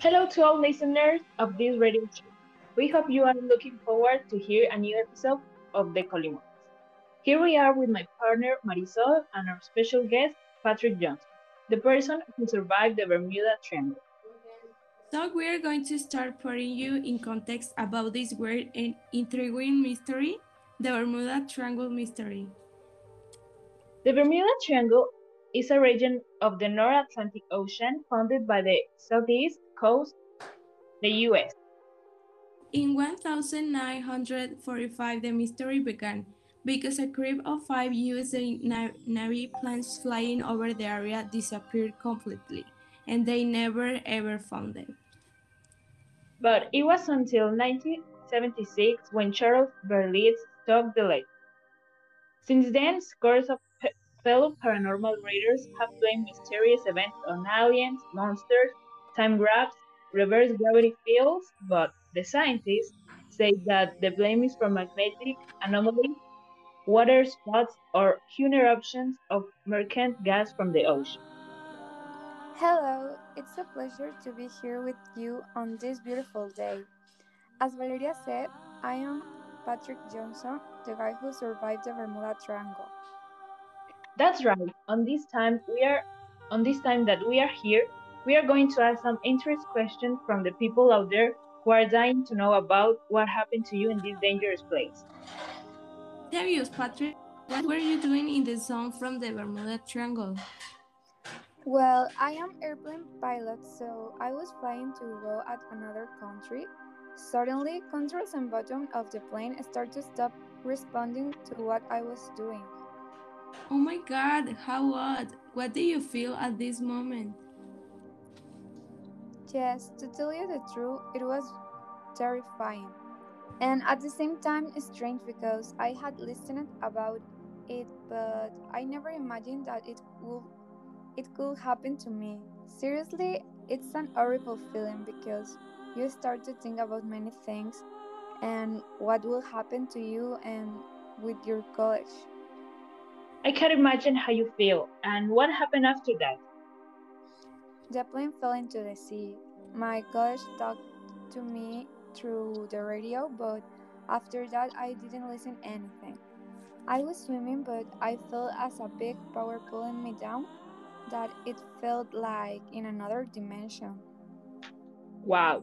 to all listeners of this radio show. We hope you are looking forward to hear a new episode of The Colimotas. Here we are with my partner Marisol and our special guest Patrick Johnson, the person who survived the Bermuda Triangle. So we are going to start putting you in context about this weird and intriguing mystery, the Bermuda Triangle mystery. The Bermuda Triangle is a region of the North Atlantic Ocean founded by the southeast coast, the U.S. In 1945, the mystery began because a group of five U.S. Navy planes flying over the area disappeared completely, and they never ever found them. But it was until 1976 when Charles Berlitz took the lead. Since then, scores of fellow paranormal readers have blamed mysterious events on aliens, monsters, time grabs, reverse gravity fields, but the scientists say that the blame is for magnetic anomalies, water spots, or huge eruptions of mercant gas from the ocean. Hello, it's a pleasure to be here with you on this beautiful day. As Valeria said, I am Patrick Johnson, the guy who survived the Bermuda Triangle. That's right. On this time we are on this time that we are here, we are going to ask some interest questions from the people out there who are dying to know about what happened to you in this dangerous place. Serious, Patrick. What were you doing in the zone from the Bermuda Triangle? Well, I am airplane pilot, so I was flying to go at another country. Suddenly, controls and bottom of the plane start to stop responding to what I was doing. Oh my god, how odd. What do you feel at this moment? Yes, to tell you the truth, it was terrifying. And at the same time, strange because I had listened about it, but I never imagined that it would it could happen to me. Seriously, it's an horrible feeling because you start to think about many things and what will happen to you and with your college. I can't imagine how you feel. And what happened after that? The plane fell into the sea. My coach talked to me through the radio, but after that, I didn't listen anything. I was swimming, but I felt as a big power pulling me down that it felt like in another dimension. Wow.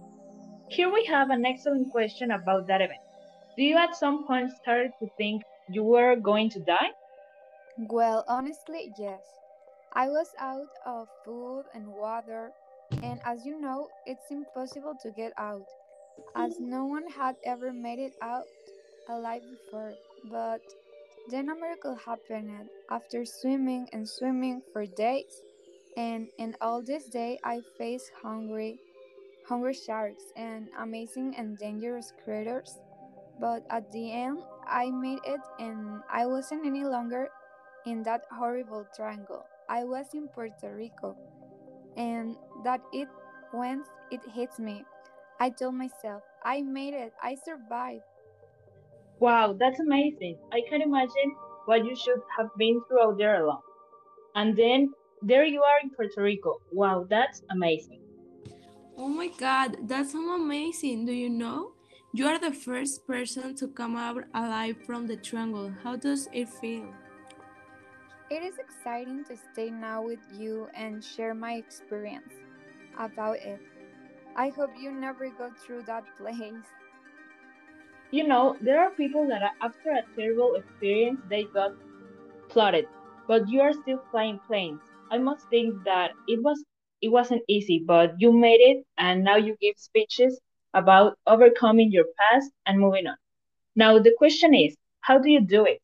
Here we have an excellent question about that event. Do you at some point started to think you were going to die? Well, honestly, yes. I was out of food and water, and as you know, it's impossible to get out, as no one had ever made it out alive before. But then a miracle happened after swimming and swimming for days, and in all this day I faced hungry, hungry sharks and amazing and dangerous creatures. But at the end, I made it, and I wasn't any longer in that horrible triangle. I was in Puerto Rico, and that it once it hits me, I told myself, I made it, I survived. Wow, that's amazing. I can imagine what you should have been through out there alone. And then there you are in Puerto Rico. Wow, that's amazing. Oh my god, that's so amazing. Do you know? You are the first person to come out alive from the triangle. How does it feel? It is exciting to stay now with you and share my experience about it. I hope you never go through that place. You know, there are people that after a terrible experience they got flooded, but you are still flying planes. I must think that it was it wasn't easy, but you made it and now you give speeches about overcoming your past and moving on. Now the question is, how do you do it?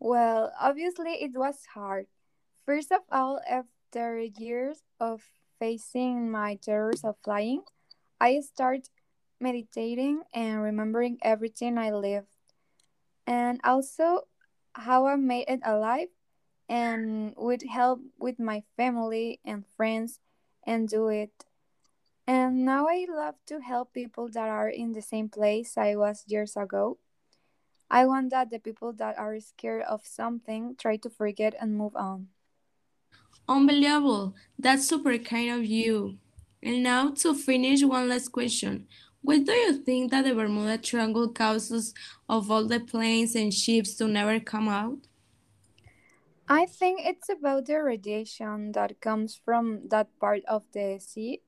Well, obviously, it was hard. First of all, after years of facing my terrors of flying, I started meditating and remembering everything I lived, and also how I made it alive, and with help with my family and friends, and do it. And now I love to help people that are in the same place I was years ago I want that the people that are scared of something try to forget and move on. Unbelievable. That's super kind of you. And now to finish, one last question. What do you think that the Bermuda Triangle causes of all the planes and ships to never come out? I think it's about the radiation that comes from that part of the sea.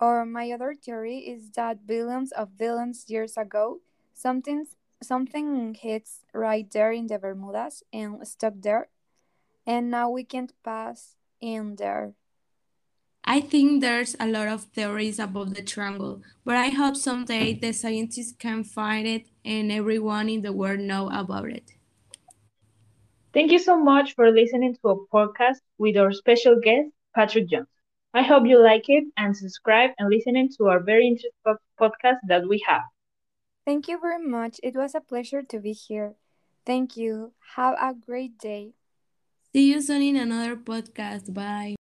Or my other theory is that billions of billions years ago, something something hits right there in the Bermudas and stuck there, and now we can't pass in there. I think there's a lot of theories about the triangle, but I hope someday the scientists can find it and everyone in the world know about it. Thank you so much for listening to a podcast with our special guest, Patrick Jones. I hope you like it and subscribe and listening to our very interesting podcast that we have. Thank you very much. It was a pleasure to be here. Thank you. Have a great day. See you soon in another podcast. Bye.